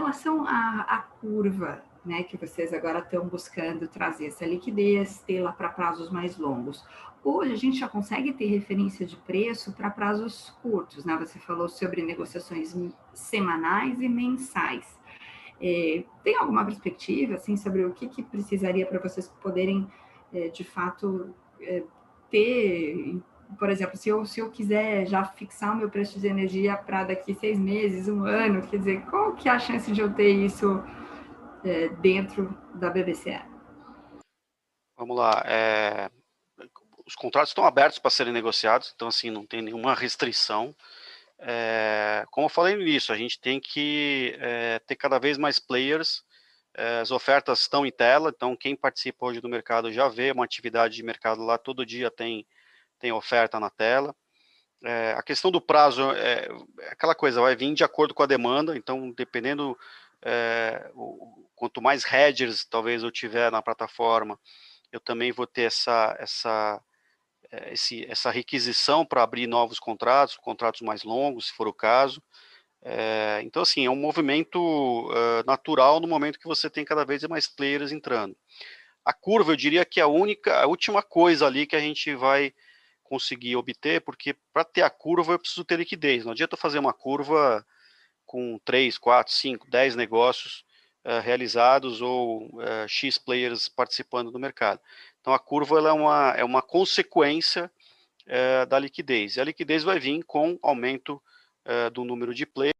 relação à, à curva, né, que vocês agora estão buscando trazer essa liquidez, tê-la para prazos mais longos. Hoje a gente já consegue ter referência de preço para prazos curtos, né? Você falou sobre negociações semanais e mensais. É, tem alguma perspectiva assim sobre o que, que precisaria para vocês poderem é, de fato é, ter, por exemplo, se eu, se eu quiser já fixar o meu preço de energia para daqui seis meses, um ano, quer dizer, qual que é a chance de eu ter isso é, dentro da BBCE? Vamos lá. É, os contratos estão abertos para serem negociados, então assim não tem nenhuma restrição. É, como eu falei início, a gente tem que é, ter cada vez mais players. É, as ofertas estão em tela, então quem participa hoje do mercado já vê uma atividade de mercado lá, todo dia tem, tem oferta na tela. É, a questão do prazo é, é, aquela coisa, vai vir de acordo com a demanda, então dependendo é, o, quanto mais hedgers talvez eu tiver na plataforma, eu também vou ter essa, essa eh, esse, essa requisição para abrir novos contratos, contratos mais longos, se for o caso. É, então, assim, é um movimento uh, natural no momento que você tem cada vez mais players entrando. A curva, eu diria que é a única, a última coisa ali que a gente vai conseguir obter, porque para ter a curva eu preciso ter liquidez. Não adianta fazer uma curva com 3, 4, 5, 10 negócios uh, realizados ou uh, X players participando do mercado. Então, a curva é, uma, é uma consequência é, da liquidez. E a liquidez vai vir com aumento do número de players,